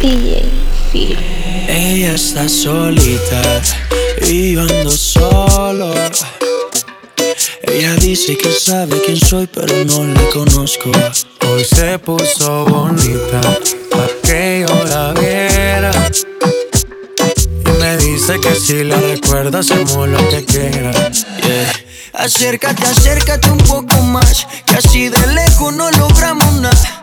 DJ Phil. Ella está solita y yo ando solo. Ella dice que sabe quién soy, pero no la conozco. Hoy se puso bonita para que yo la viera. Y me dice que si la recuerda hacemos lo que quiera. Acércate, acércate un poco más, que así de lejos no logramos nada.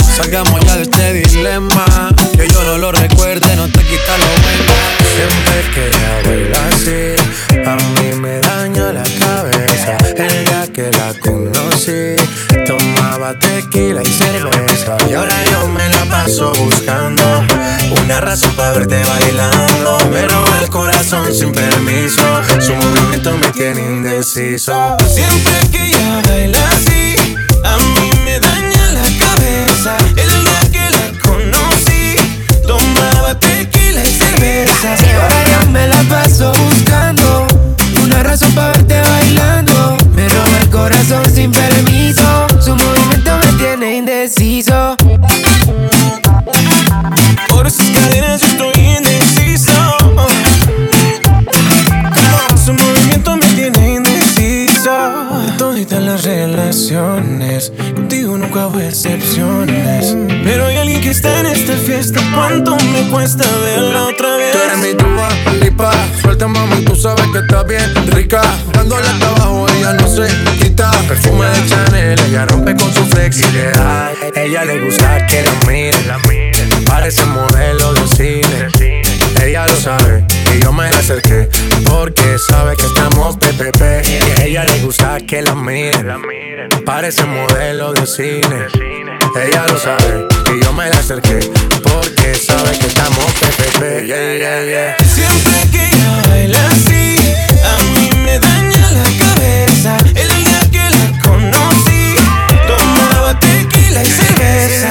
Salgamos ya de este dilema. Que yo no lo recuerde, no te quita lo bueno. Siempre que ella baila así, a mí me daña la cabeza. El día que la conocí, tomaba tequila y cerveza. Y ahora yo me la paso buscando una razón para verte bailando. Me roba el corazón sin permiso. Su movimiento me tiene indeciso. Siempre que ella baila así, cerveza. Y ahora me la paso buscando una razón para verte bailando. Me roba el corazón sin permiso. Su movimiento me tiene indeciso. Por esas cadenas yo estoy indeciso. Su movimiento me tiene indeciso. Toditas las relaciones, contigo nunca hubo excepciones. Pero hay alguien que está en esta fiesta. ¿Cuánto me cuesta verla otra vez? Tú eres mi tuba, lipa. Suelta, mami, tú sabes que está bien rica. Dándole hasta abajo, ella no se quita. Perfume de Chanel, ella rompe con su flexibilidad. Ella le gusta que la miren. Parece modelo de cine. Ella lo sabe y yo me la acerqué porque sabe que estamos PPP. Y a ella le gusta que la miren. Parece modelo de cine. Ella lo sabe y yo me la acerqué porque sabe que estamos PPP. Yeah, yeah, yeah. Siempre que ella baila así, a mí me daña la cabeza. El día que la conocí, tomaba tequila y cerveza.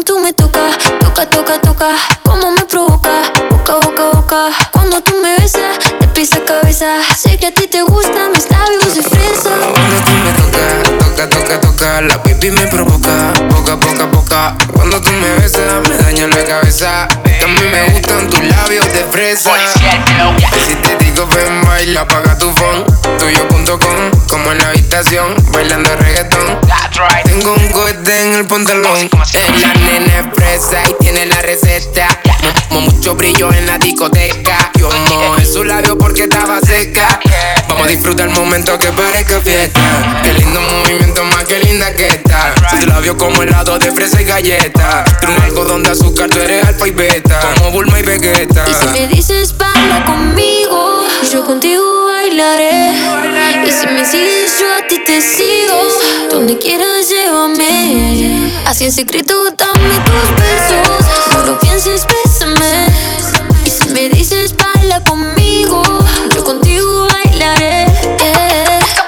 Cuando tú me tocas, toca, toca, toca. Como me provoca, boca, boca, boca. Cuando tú me besas, de pies a cabeza. Sé que a ti te gustan mis labios de fresa. Cuando tú me tocas, toca, toca, toca, la baby me provoca, poca, poca, poca. Cuando tú me besas, me daña la cabeza. Mí me gustan tus labios de fresa. Si te digo ven, baila, apaga tu phone. Tuyo.com, como en la habitación, bailando reggaetón. Tengo un cohete en el pantalón. Es la nena es fresa y tiene la receta. mucho brillo en la discoteca. Yo mojé su labio porque estaba seca. Vamos a disfrutar el momento que parezca fiesta. Qué lindo movimiento, más que linda que está. Tu labio como helado de fresa y galleta. Tú un algodón de azúcar, tú eres alfa y beta. Y si me dices baila conmigo, yo contigo bailaré. Y si me sigues, yo a ti te sigo. Donde quieras, llévame. Así en secreto, dame tus besos. No lo pienses, bésame. Y si me dices baila conmigo, yo contigo bailaré.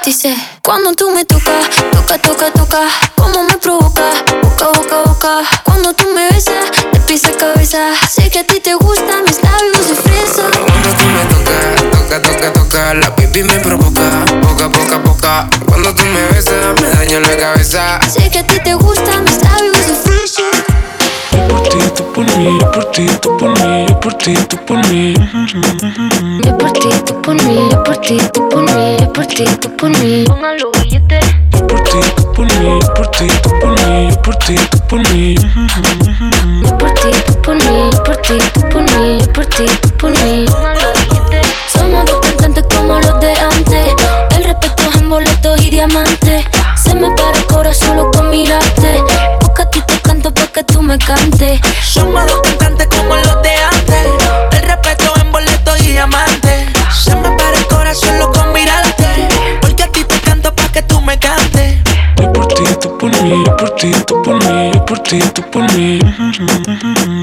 Dice, cuando tú me tocas, toca, toca, toca, como me provoca, boca, boca, boca. Cuando tú me besas, pisa cabeza. Sé que a ti te gustan mis labios de fresa. Cuando tú me tocas, toca, toca, toca, la pipi me provoca, boca, boca, boca. Cuando tú me besas, me daño la cabeza. Sé que a ti te gustan mis labios de fresa. por ti, tú por mí, yo por ti, tú por mí, yo por ti, tú por mí. Yo por ti, tú por mí, yo por ti, tú por mí, yo por ti, tú por mí. Póngalo billete. Yo por ti, tú por mí, yo por ti, tú por mí, yo por ti, tú por mí. Yo por ti, tú por mí, yo por ti, tú por mí, yo por ti, tú por mí. Somos dos cantantes como los de antes. El respeto es en boletos y diamantes. Se me para el corazón solo con mirarte. Porque a ti te canto para que tú me cantes. Somos dos cantantes como los de antes. El respeto en boleto y diamante. Se me para mí, yo por ti, tú por mí, yo por ti, tú por mí.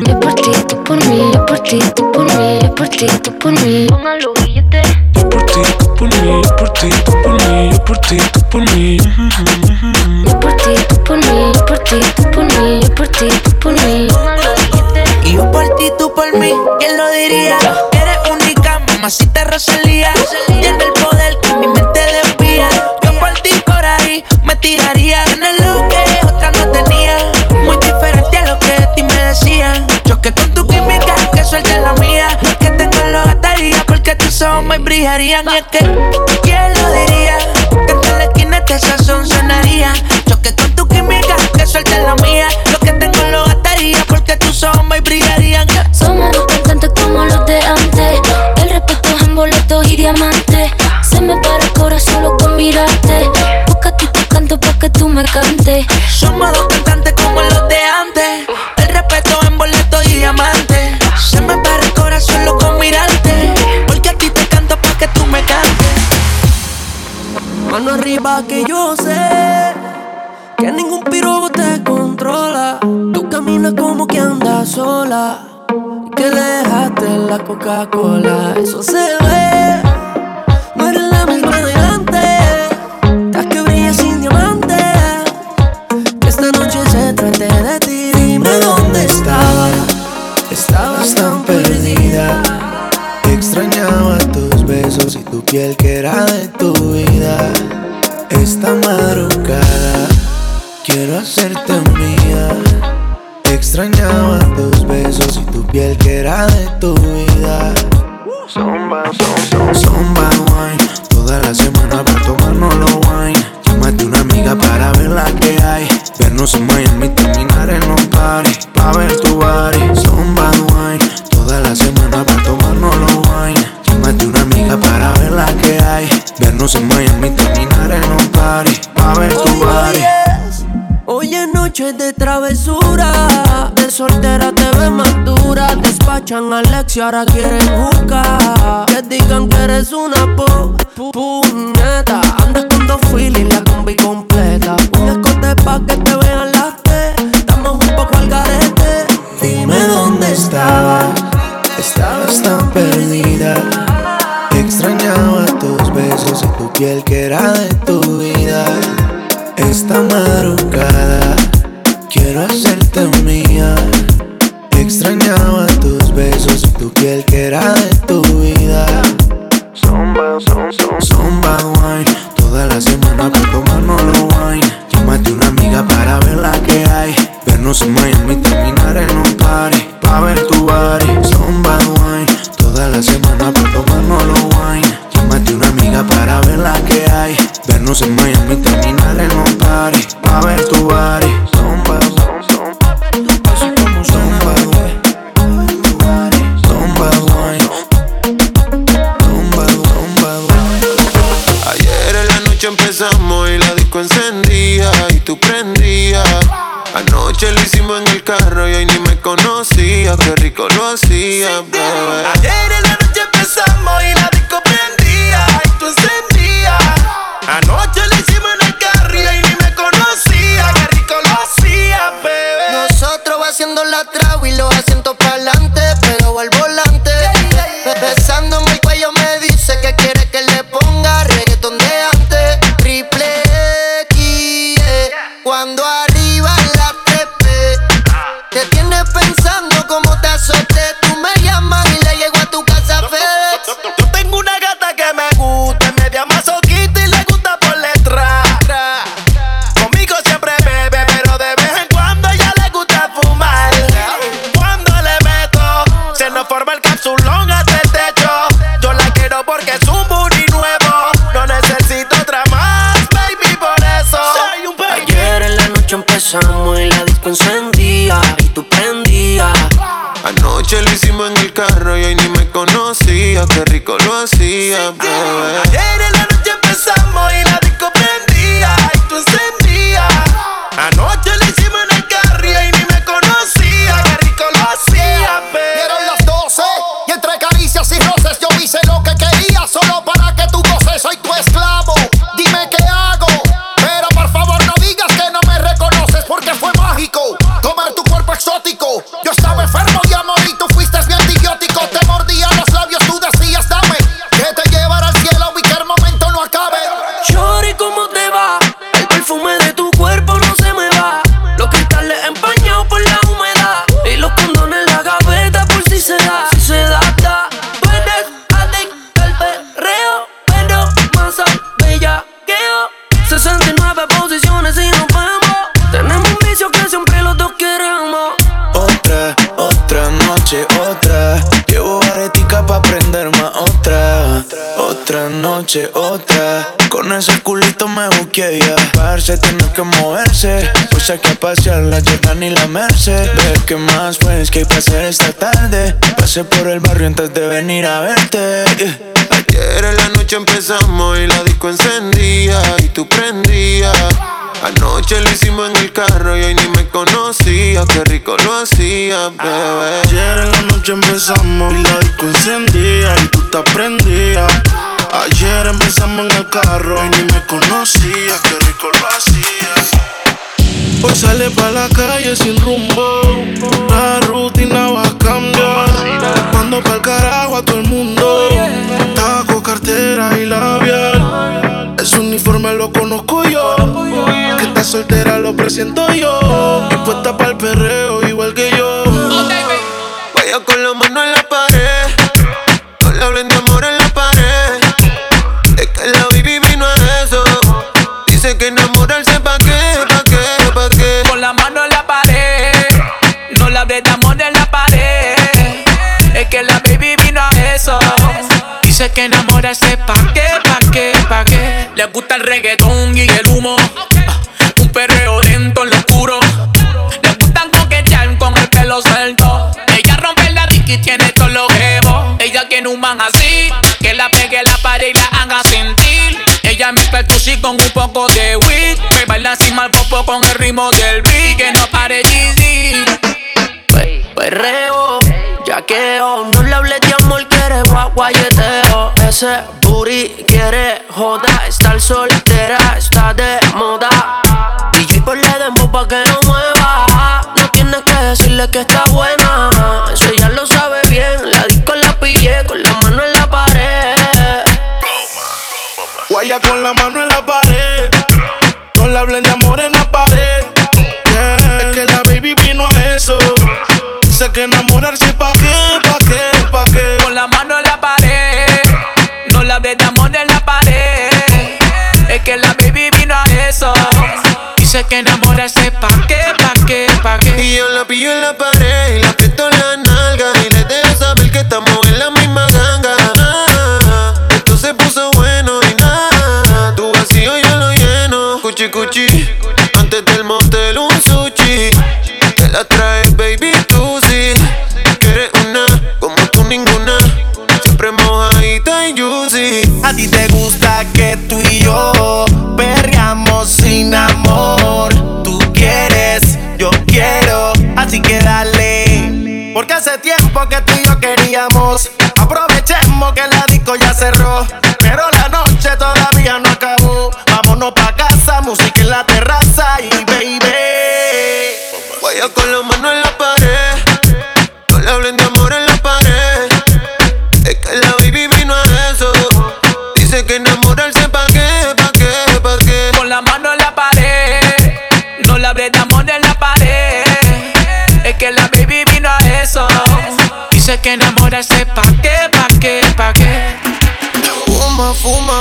Yo por ti, tú por mí, yo por ti, tú por mí, yo por ti, tú por mí. Póngalo billete. Yo por ti, tú por mí, yo por ti, tú por mí, yo por ti, tú por mí. Yo por ti, tú por mí, yo por ti, tú por mí, yo por ti, tú por mí. Póngalo billete. Y yo por ti, tú por mí, ¿quién lo diría? Eres única, mamacita Rosalía. Tiene el poder que mi mente desvía. Yo por ti por ahí me tiraría. Tus ojos me brillarían. Y es que, ¿quién lo diría? Que en la esquina este sazón sonaría. Choque con tu química, que suelte la mía. Lo que tengo lo gastaría porque tus ojos me brillarían. Somos dos cantantes como los de antes. El respeto es en boletos y diamantes. Se me para el corazón solo con mirarte. Porque a ti te canto para que tú me cantes. Somos dos cantantes como los de Mano arriba que yo sé que ningún pirobo te controla. Tú caminas como que andas sola. Y que dejaste la Coca-Cola. Eso se ve. Y piel que era de tu vida. Esta madrugada quiero hacerte mía. Extrañaba tus besos y tu piel que era de tu vida. Zumba, zumba, zumba wine. Toda la semana para tomarnos los wine. Llámate una amiga para ver la que hay. Vernos en Miami, terminar en un party. Pa' ver tu body. Zumba wine. En Miami, terminar en un party. Pa' ver tu body. Hoy es noche de travesura. De soltera te ves más dura. Despachan a Alex y ahora quieren jugar. Que digan que eres una po, pu- puñeta. Andas con dos filis, la combi completa. Que era hay que pasear la Jordan y la Merced. Ve que más pues que hay esta tarde. Pasé por el barrio antes de venir a verte. Ayer en la noche empezamos y la disco encendía y tú prendías. Anoche lo hicimos en el carro y hoy ni me conocía, qué rico lo hacía, bebé. Ayer en la noche empezamos y la disco encendía y tú te prendías. Ayer empezamos en el carro y ni me conocía, qué rico lo hacías. Hoy sale pa' la calle sin rumbo, la rutina va a cambiar. Mando pa'l carajo a todo el mundo, taco, cartera y labial. Ese uniforme lo conozco yo, que está soltera lo presiento yo. Y puesta pa'l perreo reggaetón y el humo. Un perreo lento en lo oscuro. Le gustan coquetear con el pelo suelto. Ella rompe la dick y tiene todos los jebos. Ella tiene un man así, que la pegue la pared y la haga sentir. Ella mezcla el tusi con un poco de weed. Me baila así mal popo con el ritmo Ese quiere joda, estar soltera está de moda. DJ por le dembow pa' que no mueva. No tienes que decirle que está buena, eso ella lo sabe bien. La disco la pillé con la mano en la pared. Guaya con la mano que enamorarse pa' qué, pa' qué, pa' qué. Y yo la pillo en la pared y la aprieto en la nalga. Y le dejo saber que estamos en la misma ganga. Esto se puso bueno y nada. Tu vacío yo lo lleno. Cuchi cuchi Porque hace tiempo que tú y yo queríamos.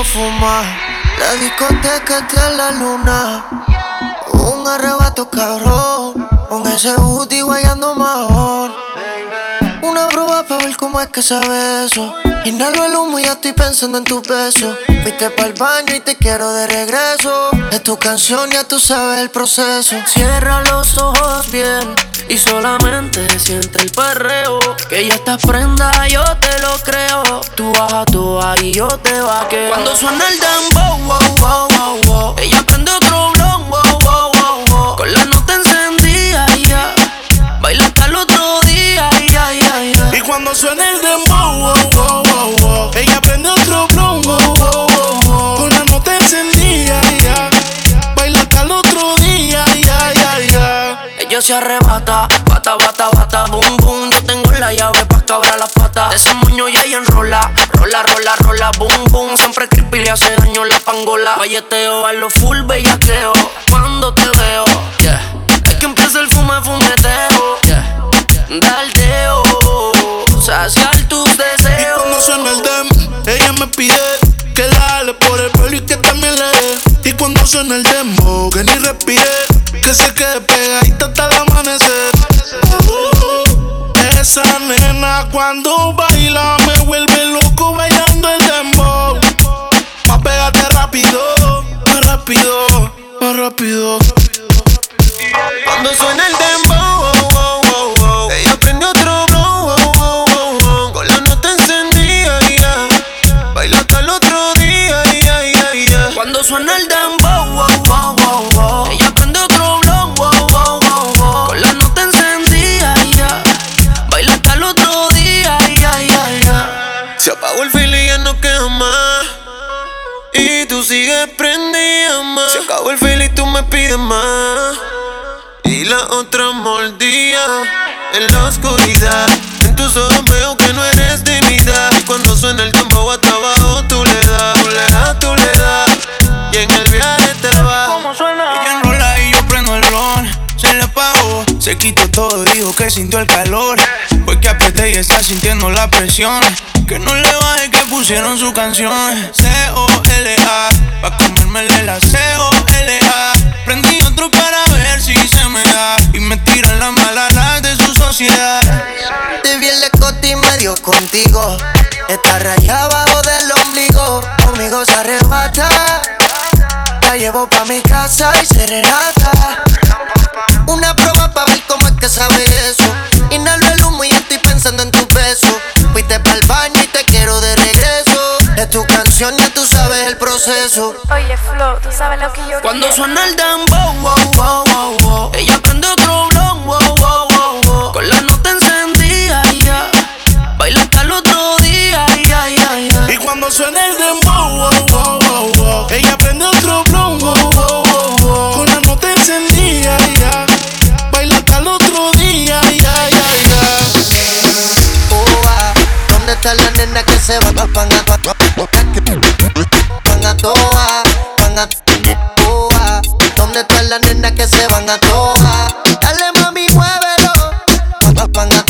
Fuma, fuma. La discoteca en la luna. Un arrebato cabrón. Con ese booty guayando mejor. Es que sabe eso. Inhalo el humo y ya estoy pensando en tu beso. Fuiste para el baño y te quiero de regreso. Es tu canción, ya tú sabes el proceso. Cierra los ojos bien y solamente siente el perreo. Que ya estás prenda, yo te lo creo. Tú bajas tú y yo te vaqueo. Cuando suena el dembow, wow, wow, wow, wow. Ella prende arrebata, bata, bata, bata, boom, boom. Yo tengo la llave pa' cabrar las patas. De ese moño y ella enrola, rola, rola, rola, boom, boom. Siempre creepy le hace daño la pangola. Valleteo a lo full bellaqueo. Cuando te veo, yeah. Es que empieza el fume, fumeteo, yeah. Daldeo, saciar tus Y deseos. cuando suena el dem, ella me pide que la por el pelo y que también le dé. Y cuando suena el demo, que ni respire, que se quede pegadita hasta el amanecer. Uh, esa nena cuando baila me vuelve loco bailando el dembow. Pa' pegarte rápido, más rápido, más rápido. Cuando suena el dembow, apagó el fil y ya no queda más. Y tú sigues prendida más. Se acabó el fil y tú me pides más. Y la otra mordida en la oscuridad. En tus ojos veo que no eres de mi edad. Y cuando suena el tambor hasta abajo, tú se quitó todo, dijo que sintió el calor. Fue que apreté y está sintiendo la presión. Que no le baje que pusieron su canción. C-O-L-A, pa' comérmele la C-O-L-A. Prendí otro para ver si se me da. Y me tiran las malas de su sociedad. Te vi el escote y medio contigo. Está rayada abajo del ombligo. Conmigo se arrebata. La llevo pa' mi casa y se relata. Una prueba pa' ver cómo es que sabe eso. Inhalo el humo y estoy pensando en tu beso. Fuiste pa'l baño y te quiero de regreso. Es tu canción, ya tú sabes el proceso. Oye, Flo, tú sabes lo que yo Cuando quiero. suena el dembow, wow, wow, wow, wow. Ella prende otro blon, wow, wow, wow, wow. Con la nota encendida, ya. Baila hasta el otro día, ya, ya, ya. Y cuando suena el ¿Dónde está la nena que se va? Van a, van a toa, van a toa. ¿Dónde está la nena que se van a toa? Dale mami, muévelo. Van a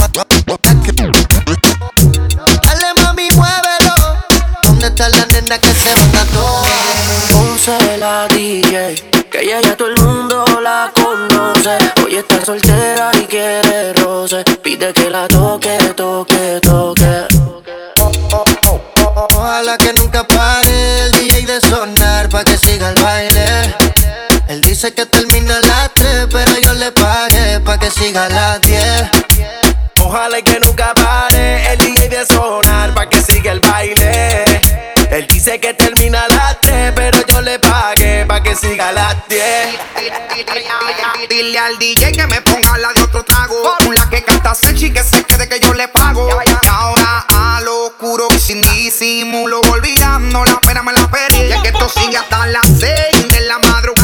Dale mami, muévelo. ¿Dónde está la nena que se van a toa? Ponce la DJ, que ella ya todo el mundo la conoce. Hoy está soltera y quiere roce. Pide que la Dice que termina a las 3, pero yo le pagué pa' que siga las 10. Ojalá y que nunca pare el DJ de sonar pa' que siga el baile. Él dice que termina a las 3, pero yo le pagué pa' que siga las 10. Dile al DJ que me ponga la de otro trago. Con la que canta Sechi que se quede que yo le pago. Ahora a lo oscuro y sin disimulo, olvidando la pena me la perdí. Ya que esto sigue hasta las 6 de la madrugada.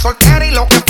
soltera y lo que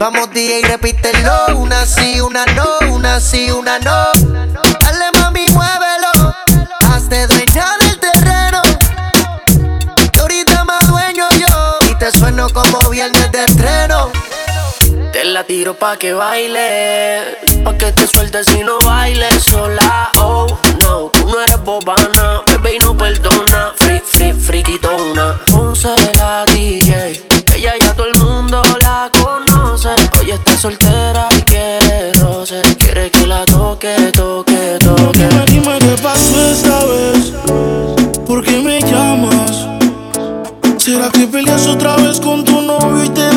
Vamos DJ, repítelo. Una sí, una no, una sí, una no. Dale mami, muévelo. Hazte dueña del terreno. Y ahorita más dueño yo. Y te sueno como viernes de estreno. Te la tiro pa' que baile. Pa' que te sueltes si no bailes sola. Oh, no, tú no eres bobana. Bebé y no perdona. Free, free, friquitona. Ponce la DJ. Ella ya todo el soltera y quiere roce. Quiere que la toque, toque, toque. Dime, dime qué pasó esta vez. ¿Por qué me llamas? ¿Será que peleas otra vez con tu novio y te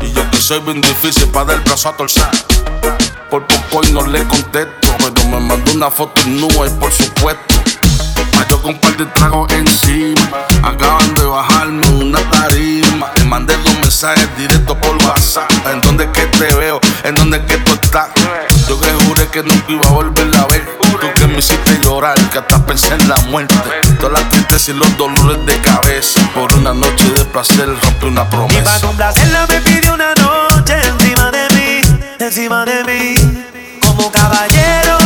Y yo que soy bien difícil para dar el brazo a torcer. Por poco y no le contesto, pero me mandó una foto en nube, por supuesto. Yo con un par de tragos encima, acaban de bajarme una tarima. Te mandé dos mensajes directos por WhatsApp. ¿En dónde es que te veo? ¿En dónde es que tú estás? Yo que juré que nunca iba a volverla a ver. Tú que me hiciste llorar, que hasta pensé en la muerte. Todas las tristezas y los dolores de cabeza. Por una noche de placer rompe una promesa. Y para complacerla me pidió una noche encima de mí, encima de mí. Como caballero.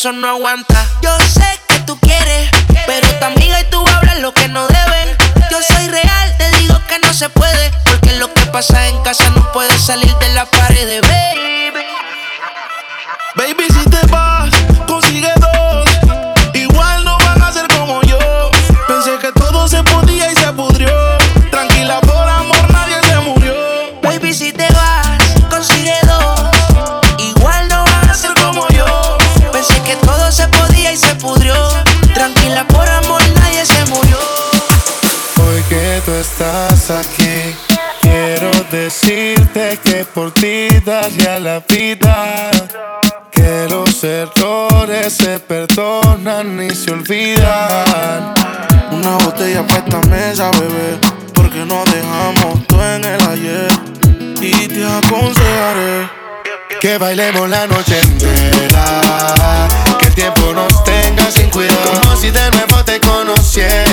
Y mi corazón no aguanta. Por ti daría la vida. Que los errores se perdonan y se olvidan. Una botella puesta a mesa, bebé. Porque no dejamos todo en el ayer. Y te aconsejaré. Que bailemos la noche entera. Que el tiempo nos tenga sin cuidado. Como si de nuevo te conociera.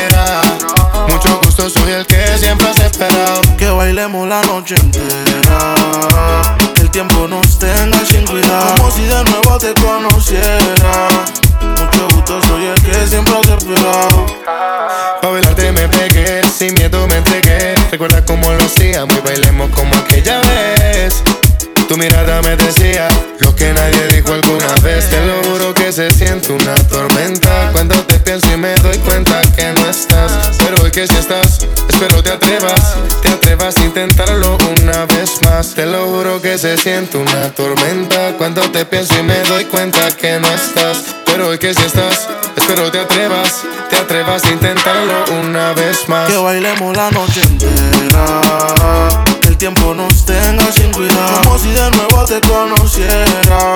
Soy el que siempre has esperado. Que bailemos la noche entera. Que el tiempo nos tenga sin cuidado. Como si de nuevo te conociera. Mucho gusto, soy el que siempre has esperado. Pa' bailarte me pegué, sin miedo me entregué. Recuerda cómo lo hacíamos y bailemos como aquella vez. Tu mirada me decía lo que nadie dijo alguna vez. Te lo juro que se siente una tormenta. Cuando te pienso y me doy cuenta que no estás. Pero hoy que si estás, espero te atrevas. Te atrevas a intentarlo una vez más. Te lo juro que se siente una tormenta. Cuando te pienso y me doy cuenta que no estás. Pero hoy que si estás, espero te atrevas. Te atrevas a intentarlo una vez más. Que bailemos la noche entera. Que el tiempo nos tenga sin cuidado. Como si de nuevo te conociera.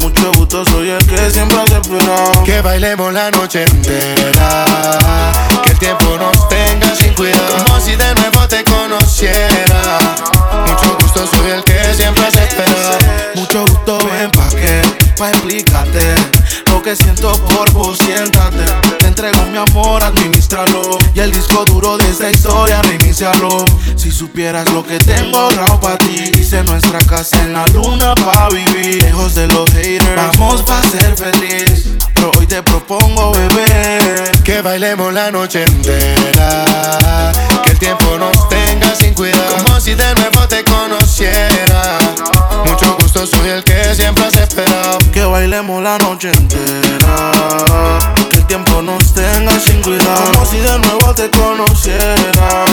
Mucho gusto, soy el que siempre has esperado. Que bailemos la noche entera. Que el tiempo nos tenga sin cuidado. Como si de nuevo te conociera. Mucho gusto, soy el que siempre has esperado. Mucho gusto, ven pa' que, pa' explicarte que siento por vos, siéntate Te entrego mi amor, administralo Y el disco duro de esta historia, reinicialo Si supieras lo que tengo ahorrado pa' ti Hice nuestra casa en la luna pa' vivir Lejos de los haters, vamos pa' ser feliz Pero hoy te propongo, bebé Que bailemos la noche entera. Que el tiempo nos tenga sin cuidado. Como si de nuevo te conociera. Soy el que siempre has esperado. Que bailemos la noche entera. Que el tiempo nos tenga sin cuidado. Como si de nuevo te conociera.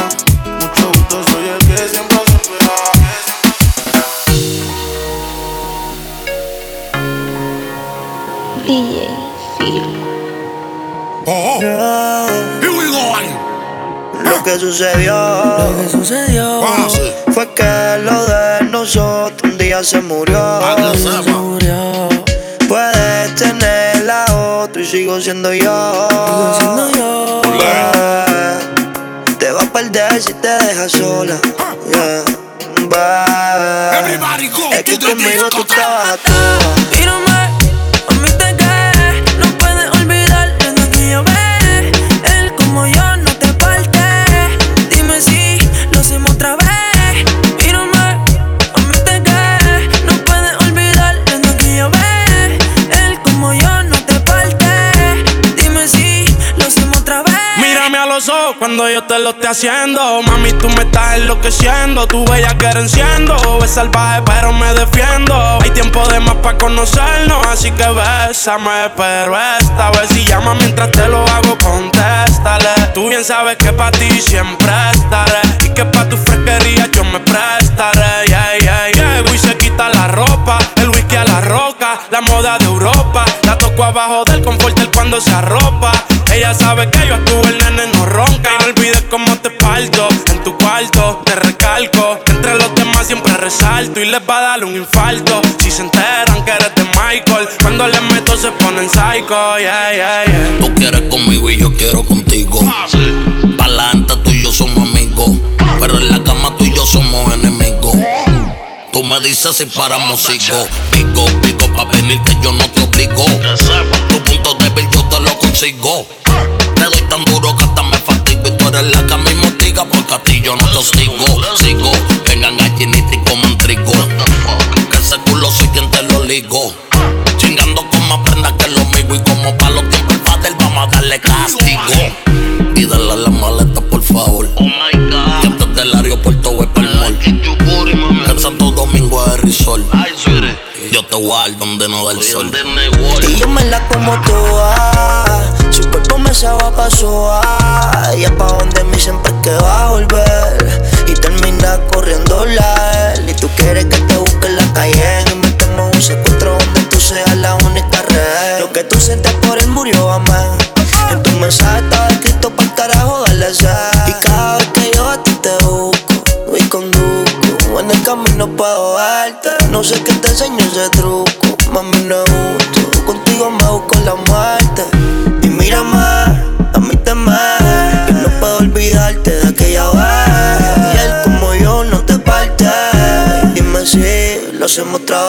Mucho gusto, soy el que siempre has esperado. DJ Oh. oh. Here we go. Lo que sucedió. Lo que sucedió fue que lo de nosotros un día se murió. Se murió. Puedes tener la otra y sigo siendo yo. Sigo siendo yo. Eh, Te vas a perder si te dejas sola. Yeah. Bye. Es que conmigo tú estabas a Cuando yo te lo esté haciendo. Mami, tú me estás enloqueciendo. Tu bella que enciendo. Es salvaje, pero me defiendo. Hay tiempo de más para conocernos. Así que bésame, pero esta vez si llama mientras te lo hago, contéstale. Tú bien sabes que para ti siempre estaré. Y que para tu fresquería yo me prestaré. Yeah, yeah, yeah. Y se quita la ropa. El whisky a la roca. La moda de Europa. Abajo del confort él cuando se arropa. Ella sabe que yo estuve, el nene no ronca. Y no olvides cómo te parto en tu cuarto. Te recalco que entre los demás siempre resalto. Y les va a dar un infarto. Si se enteran que eres de Michael. Cuando les meto se ponen psycho. Yeah, yeah, yeah. Tú quieres conmigo y yo quiero contigo. Pa'lante tú y yo somos amigos. Pero en la cama tú y yo somos enemigos. Tú me dices si paramos sigo. Pico, pico pa' venir que yo no te obligo. Tu punto débil yo te lo consigo. Te doy tan duro que hasta me fatigo. Y tú eres la que a mí me hostiga porque a ti yo no te hostigo. Sigo, vengan gallinitas y coman trigo. Que ese culo soy quien te lo ligo. Chingando con más prendas que lo mío. Y como pa' los tiempos el padre vamos a darle castigo. Risol. Yo te dar donde no da el sol. Y yo me la como toda. Su cuerpo me se va pa' soa. Y es pa' donde mí siempre que va a volver. Y termina corriendo la él. Y tú quieres que te busque en la calle. Y metemos un secuestro donde tú seas la única red. Lo que tú sientes por él murió, amén. En tu mensaje estaba escrito pa' el carajo darle sed. Y cada vez que No sé qué te enseño ese truco. Mami, no gusto. Contigo me busco la muerte. Y mírame, a mí te me. Yo no puedo olvidarte de aquella vez. Y él como yo no te parte. Dime si lo hacemos otra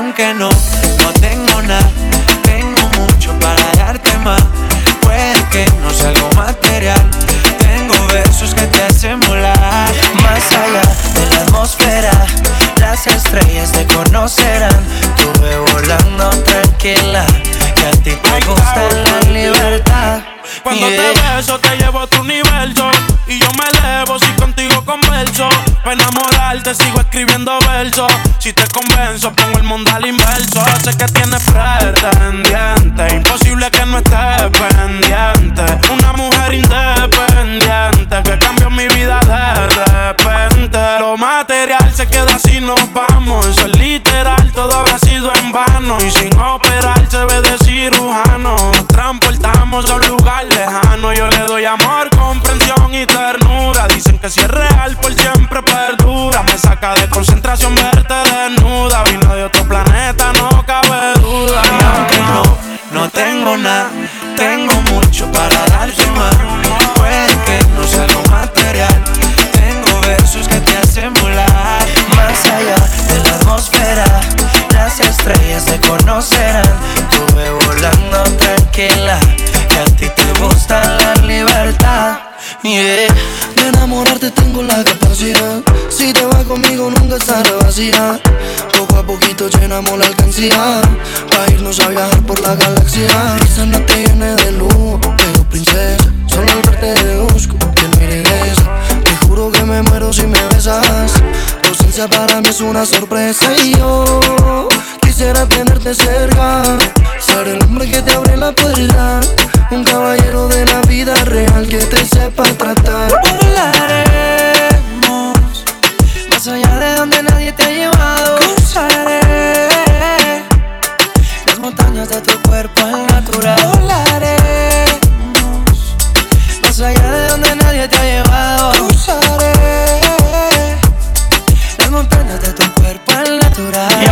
aunque no, no tengo nada, tengo mucho para darte más. Puede que no sea algo material, tengo versos que te hacen volar. Más allá de la atmósfera, las estrellas te conocerán. Tuve volando tranquila, que a ti te gusta la libertad. Cuando te beso te llevo a tu universo Y yo me elevo si contigo converso Para enamorarte sigo escribiendo versos Si te pienso pongo el al inverso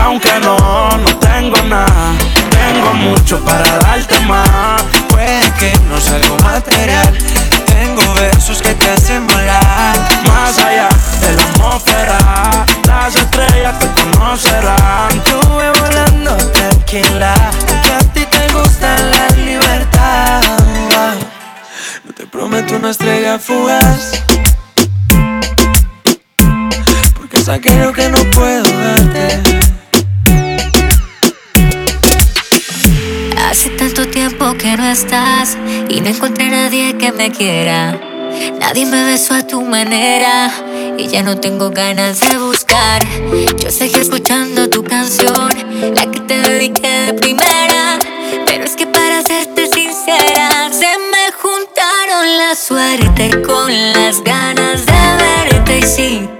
aunque no, no tengo nada, tengo mucho para darte más. Puede que no sea algo material, tengo versos que te hacen volar. Más allá de la atmósfera, las estrellas te conocerán. Yo voy volando tranquila, que a ti te gusta la libertad. No te prometo una estrella fugaz no encontré nadie que me quiera. Nadie me besó a tu manera y ya no tengo ganas de buscar. Yo seguí escuchando tu canción, la que te dediqué de primera. Pero es que para serte sincera, se me juntaron la suerte con las ganas de verte y sí.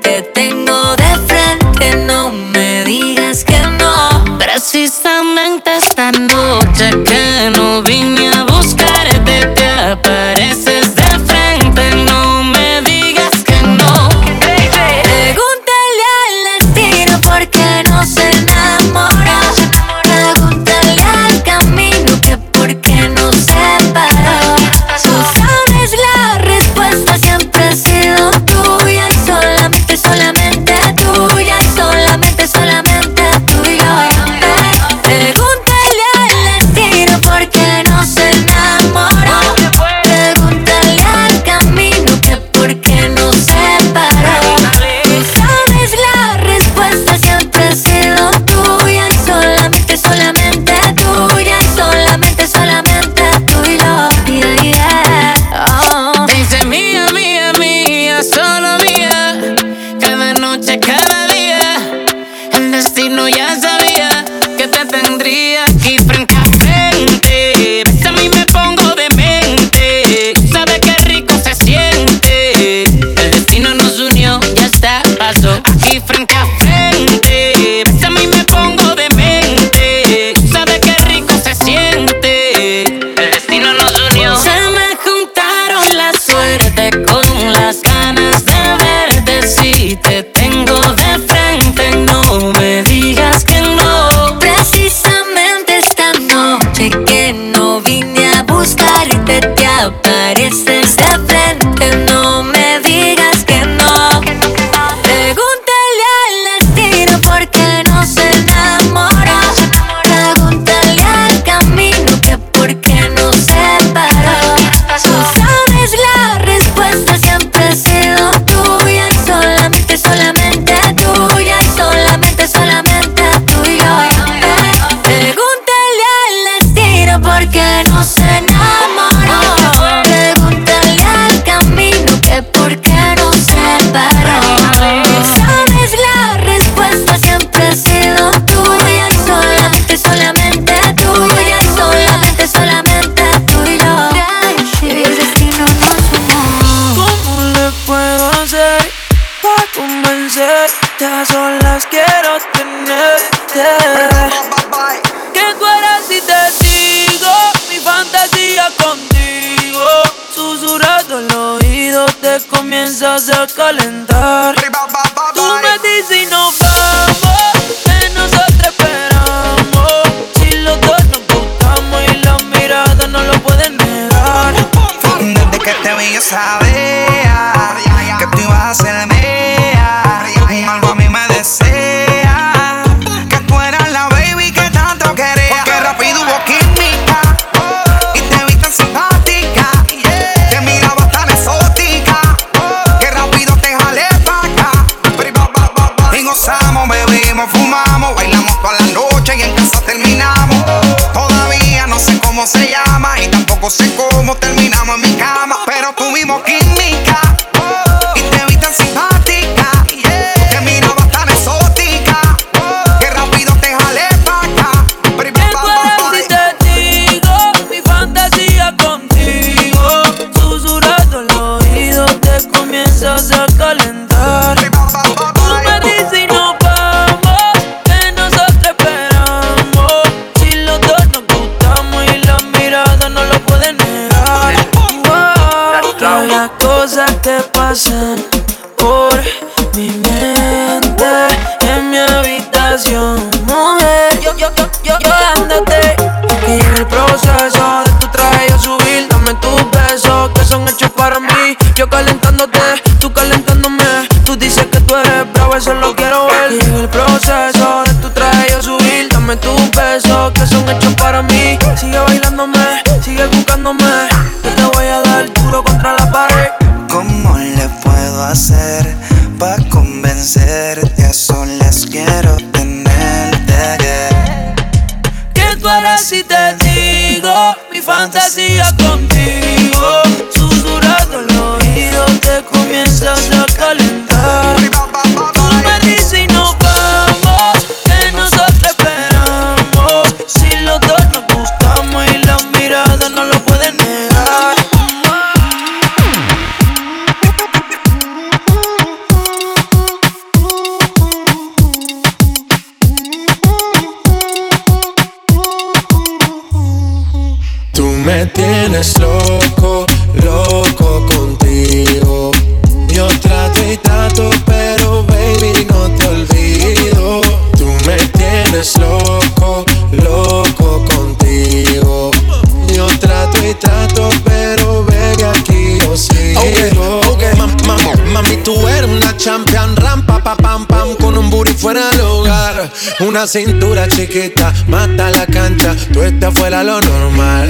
una cintura chiquita, mata la cancha, tú estás fuera lo normal.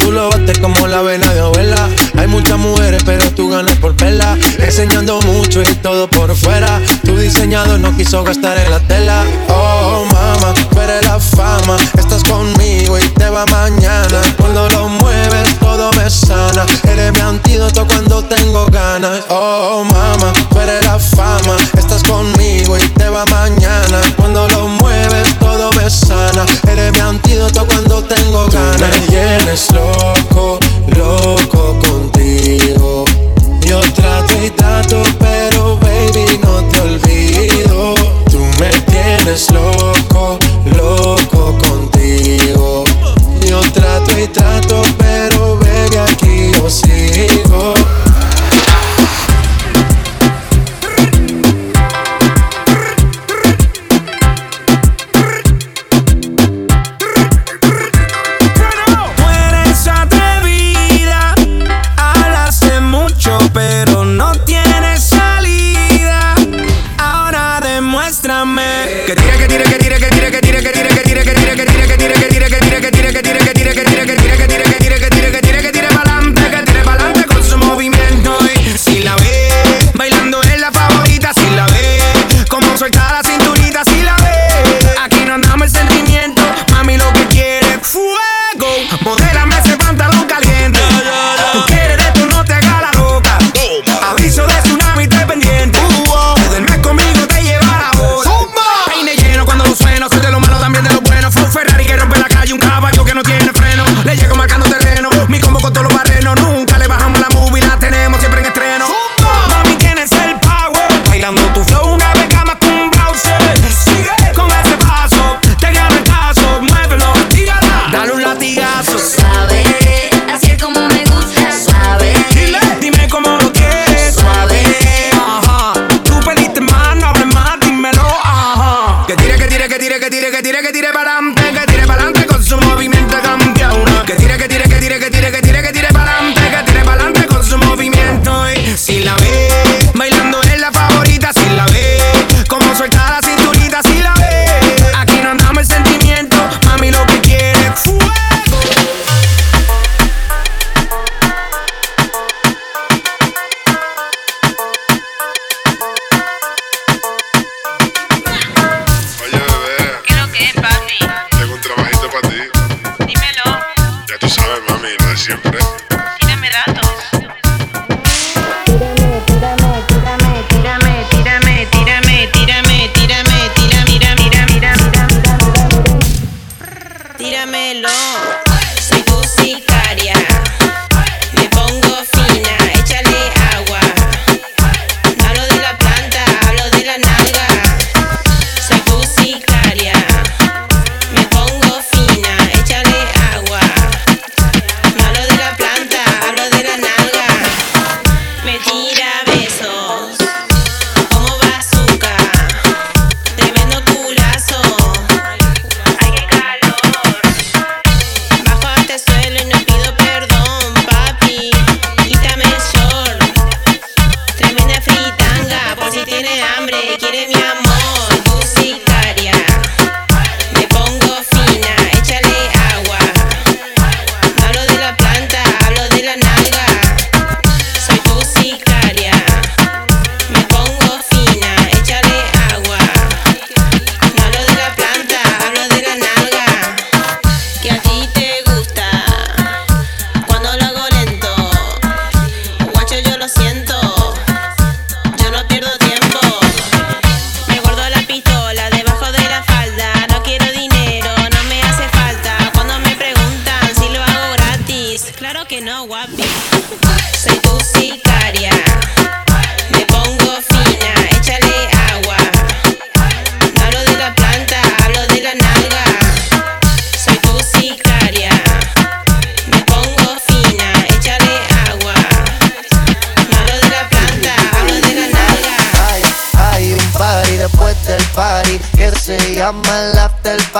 Tú lo bates como la vena de abuela. Hay muchas mujeres, pero tú ganas por perla. Enseñando mucho y todo por fuera. Tu diseñador no quiso gastar en la tela. Oh, mama, tú eres la fama. Estás conmigo y te va mañana. Cuando lo mueves me sana. Eres mi antídoto cuando tengo ganas. Oh, oh, mama, tú eres la fama. Estás conmigo y te va mañana. Cuando lo mueves, todo me sana. Eres mi antídoto cuando tengo ganas. Tú me tienes loco, loco contigo. Yo trato y trato, pero baby, no te olvido. Tú me tienes loco, loco contigo. Yo trato y trato, pero consigo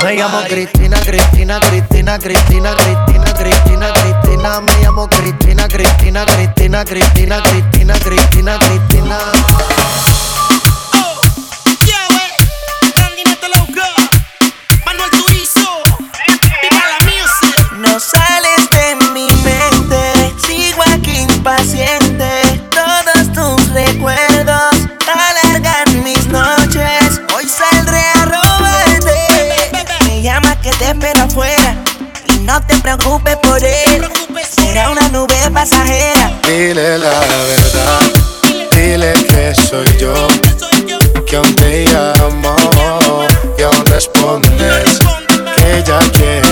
Me llamo Cristina, Cristina, Cristina, Cristina, Cristina, Cristina, Cristina. Me llamo Cristina, Cristina, Cristina, Cristina, Cristina, Cristina, Cristina. Preocupes por él. Será una nube pasajera. Dile la verdad, dile que soy yo, que aún te llamo y aún respondes que ya quiero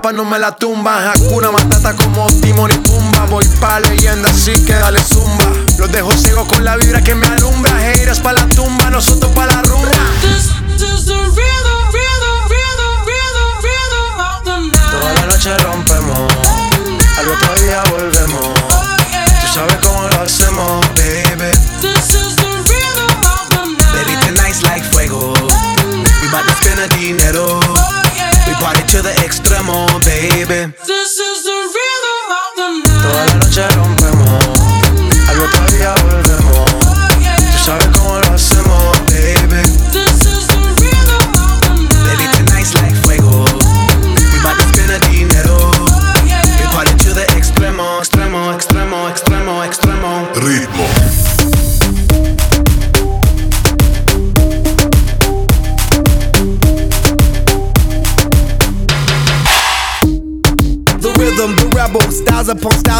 Paz no me la tumba. Hakuna Matata como Timon y Pumba. Voy pa' leyenda así que dale zumba. Los dejo ciego con la vibra que me alumbra. Haters pa' la tumba, nosotros pa' la rumba. Toda la noche rompemos, al otro día volvemos. Tú sabes cómo lo hacemos, baby. Baby, tonight's like fuego. We bout to spend the dinero. Extremo, baby.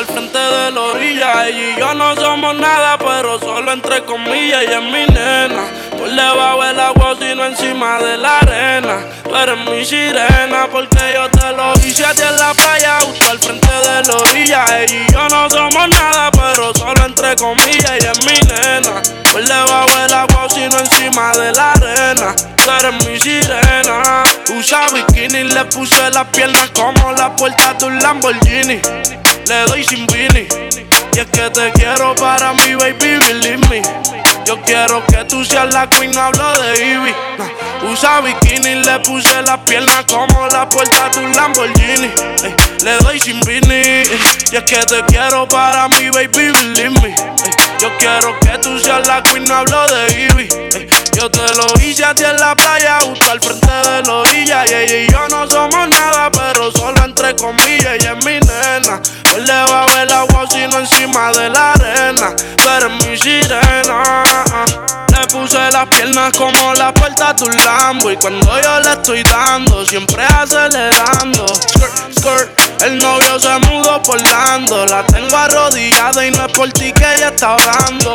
Al frente de la orilla. Ella y yo no somos nada, pero solo entre comillas. Ella es mi nena. Por debajo el agua, sino encima de la arena. Tú eres mi sirena, porque yo te lo hice a ti en la playa, justo al frente de la orilla. Ella y yo no somos nada, pero solo entre comillas. Ella es mi nena. Por debajo el agua, sino encima de la arena. Tú eres mi sirena. Usa bikini, le puse las piernas como la puerta de un Lamborghini. Le doy sin vini. Y es que te quiero para mi baby, believe me. Yo quiero que tú seas la queen, hablo de Ivy. Usa bikini, le puse las piernas como la puerta de un Lamborghini. le doy sin vini. Y es que te quiero para mi baby, believe me. yo quiero que tú seas la queen, hablo de Ivy. yo te lo hice a ti en la playa, justo al frente de la orilla. Y ella y yo no somos nada, pero solo debajo del agua, sino encima de la arena. Tú eres mi sirena. Le puse las piernas como la puerta de un Lambo. Y cuando yo le estoy dando, siempre acelerando. Skirt, skirt. El novio se mudó por Lando. La tengo arrodillada y no es por ti que ella está hablando.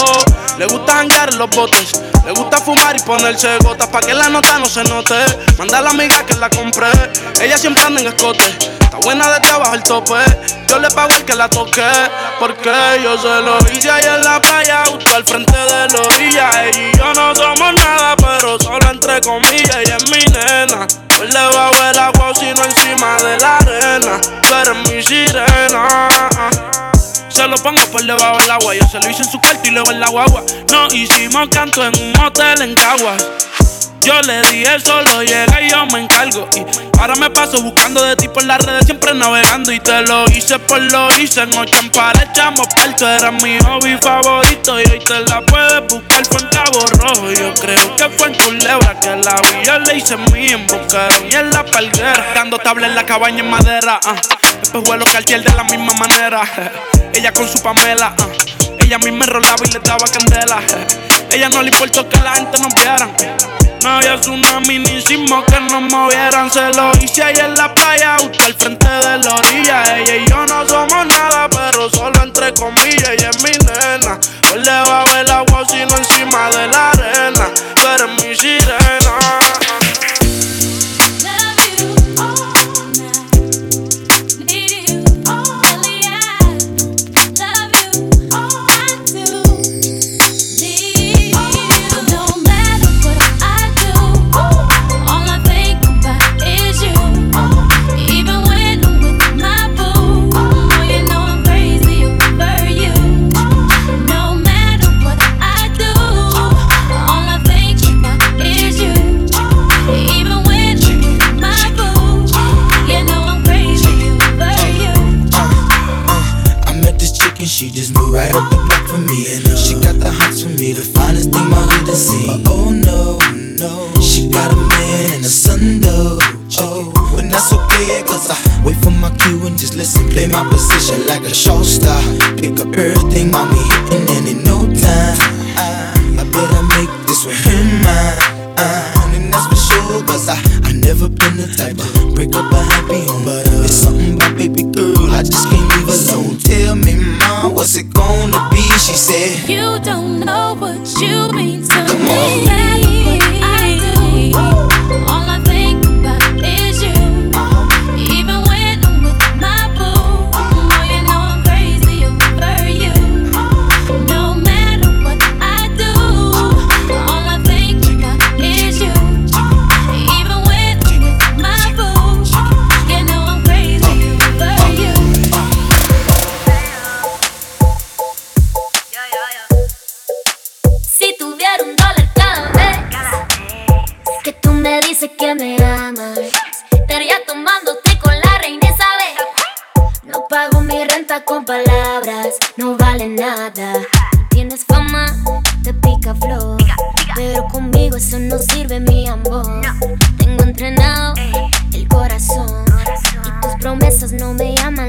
Le gusta janguear los botes. Le gusta fumar y ponerse gotas pa' que la nota no se note. Manda a la amiga que la compré. Ella siempre anda en escote. Está buena de trabajo el tope. Yo le pago el que la toque. Porque yo se lo hice ahí en la playa, justo al frente de la orilla. Ella y yo no somos nada, pero solo entre comillas. Ella es mi nena. Por debajo del agua, sino encima de la arena. Tú eres mi sirena. Se lo pongo por debajo del agua. Yo se lo hice en su cuarto y luego en la guagua. No hicimos canto en un hotel en Caguas. Yo le dije solo llega y yo me encargo. Y ahora me paso buscando de ti por las redes, siempre navegando. Y te lo hice por lo hice. En ocho echamos parto. Era mi hobby favorito. Y hoy te la puedes buscar. Fue en Cabo Rojo. Yo creo que fue en Culebra que la vi. Yo le hice mi en Bocaron y en la palguera. Dando tabla en la cabaña en madera. Uh. Después vuelo cartier de la misma manera. Ella con su Pamela. Uh. Ella a mí me rolaba y le daba candela. Ella no le importó que la gente nos viera. No había tsunami ni que nos movieran. Se lo hice ahí en la playa, justo al frente de la orilla. Ella y yo no somos nada, pero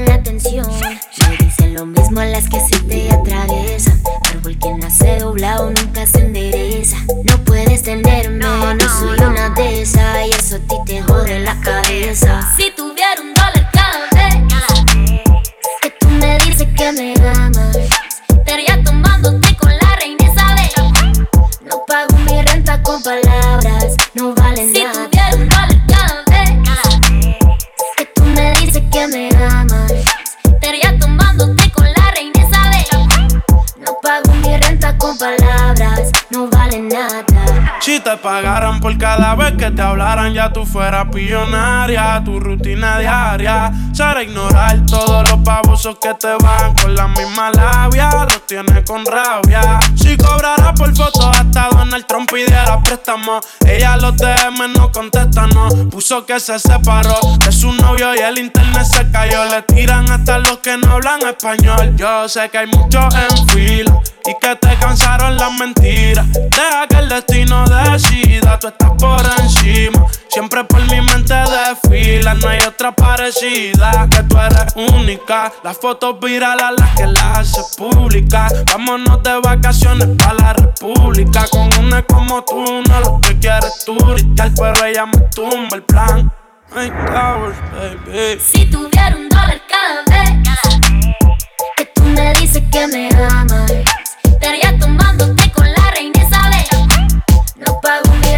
la atención. Me dicen lo mismo a las que se te atraviesan. Árbol que nace doblado nunca se endereza. No puedes tenerme, no, soy una de esas y eso a ti te jode la cabeza. Si tuviera un dólar cada vez que renta Si te por cada vez que te hablaran, ya tú fueras pillonaria. Tu rutina diaria será ignorar todos los babosos que te van con la misma labia. Los tienes con rabia. Si cobrara por fotos hasta Donald Trump pidiera préstamo, ella los DM no contesta, no. Puso que se separó de su novio y el internet se cayó. Le tiran hasta los que no hablan español. Yo sé que hay muchos en fila y que te cansaron las mentiras. Deja que el destino decida, tú estás por encima. Siempre por mi mente desfila, no hay otra parecida. Que tú eres única. Las fotos virales las que las hace pública. Vámonos de vacaciones para la república. Con una como tú, no lo que quieres tú. pero ella me tumba el plan. Si tuviera un dólar cada vez que tú me dices que me amas, estaría tomándote con la reina Isabel. No pago mi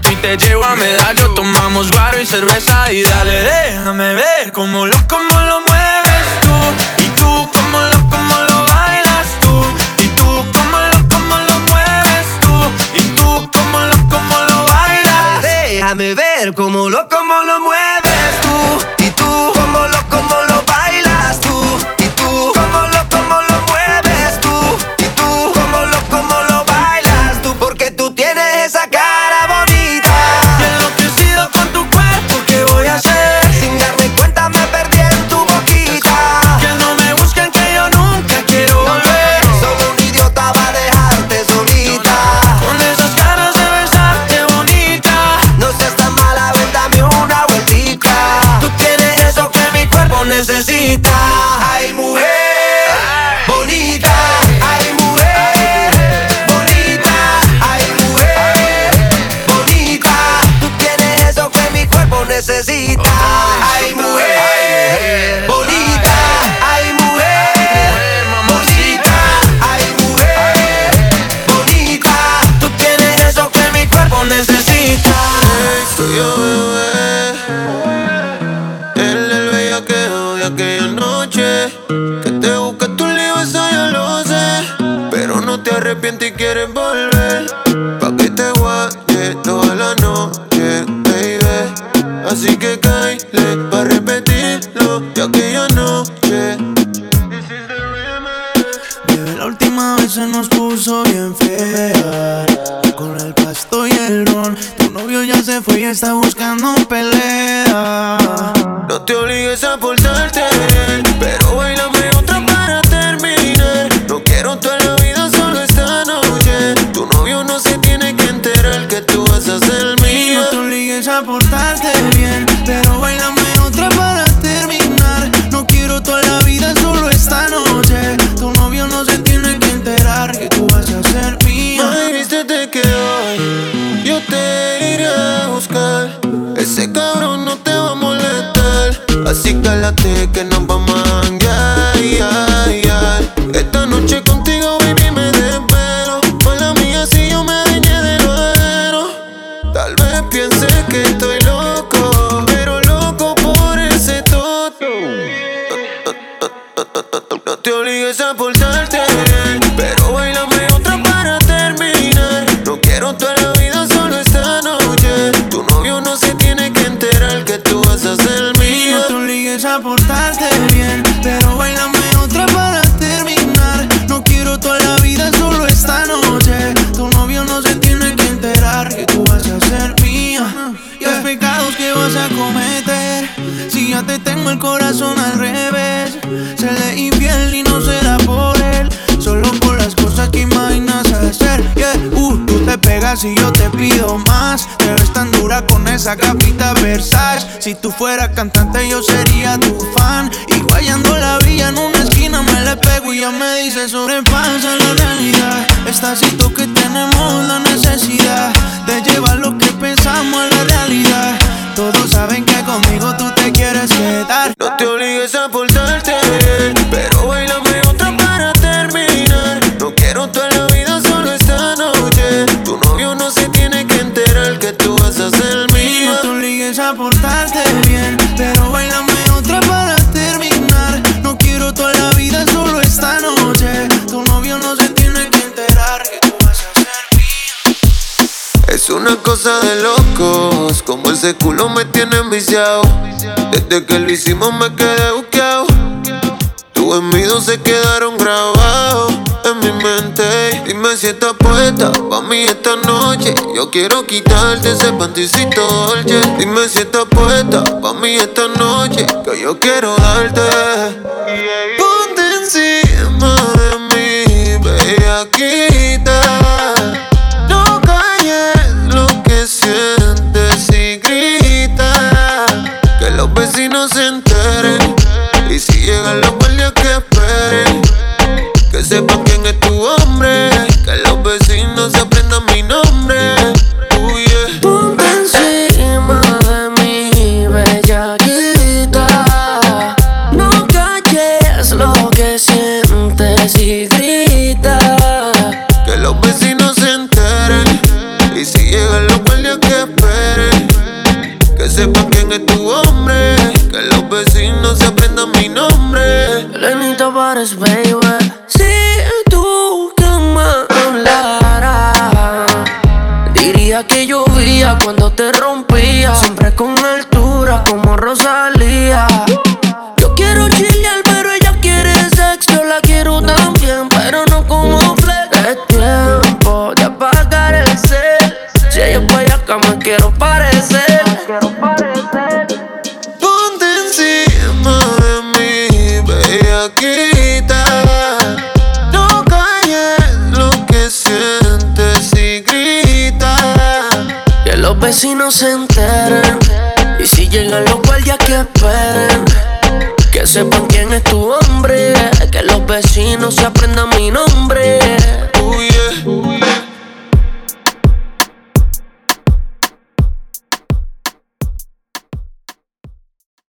Ti te llevo a medallo, tomamos guaro y cerveza y dale, déjame ver cómo lo, se nos puso bien fea. Con el pasto y el ron. Tu novio ya se fue y está buscando pelea. No te obligues a portarte Así cálate que nos Si tú fueras cantante, yo sería tu fan. Y guayando la villa en una esquina me le pego y ya me dice sobrepasa la realidad. Esta situación cosa de locos. Como ese culo me tiene enviciado. Desde que lo hicimos me quedé buqueado. Tus envidos se quedaron grabados en mi mente. Dime si estás puesta pa' mí esta noche. Yo quiero quitarte ese panticito dolce. Dime si estás puesta pa' mí esta noche. Que yo quiero darte. Ponte encima de mí, bella quita. was when